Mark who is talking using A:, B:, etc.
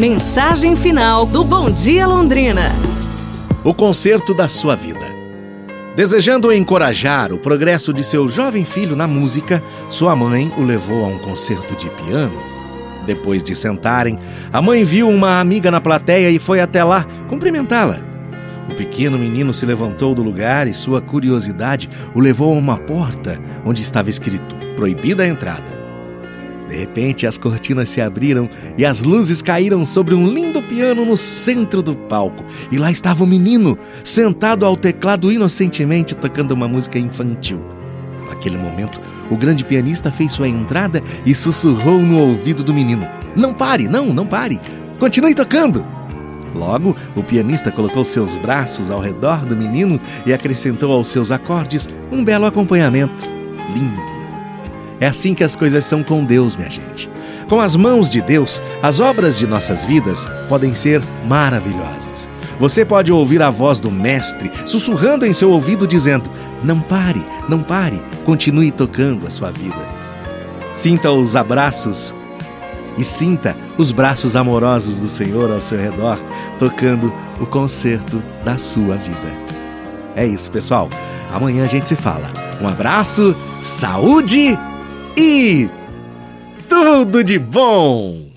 A: Mensagem final do Bom Dia Londrina.
B: O concerto da sua vida. Desejando encorajar o progresso de seu jovem filho na música, sua mãe o levou a um concerto de piano. Depois de sentarem, a mãe viu uma amiga na plateia e foi até lá cumprimentá-la. O pequeno menino se levantou do lugar e sua curiosidade o levou a uma porta onde estava escrito: Proibida a entrada. De repente, as cortinas se abriram e as luzes caíram sobre um lindo piano no centro do palco. E lá estava o menino, sentado ao teclado inocentemente tocando uma música infantil. Naquele momento, o grande pianista fez sua entrada e sussurrou no ouvido do menino: Não pare, não, não pare, continue tocando. Logo, o pianista colocou seus braços ao redor do menino e acrescentou aos seus acordes um belo acompanhamento. Lindo. É assim que as coisas são com Deus, minha gente. Com as mãos de Deus, as obras de nossas vidas podem ser maravilhosas. Você pode ouvir a voz do Mestre sussurrando em seu ouvido, dizendo: Não pare, não pare, continue tocando a sua vida. Sinta os abraços e sinta os braços amorosos do Senhor ao seu redor, tocando o concerto da sua vida. É isso, pessoal. Amanhã a gente se fala. Um abraço, saúde e tudo de bom!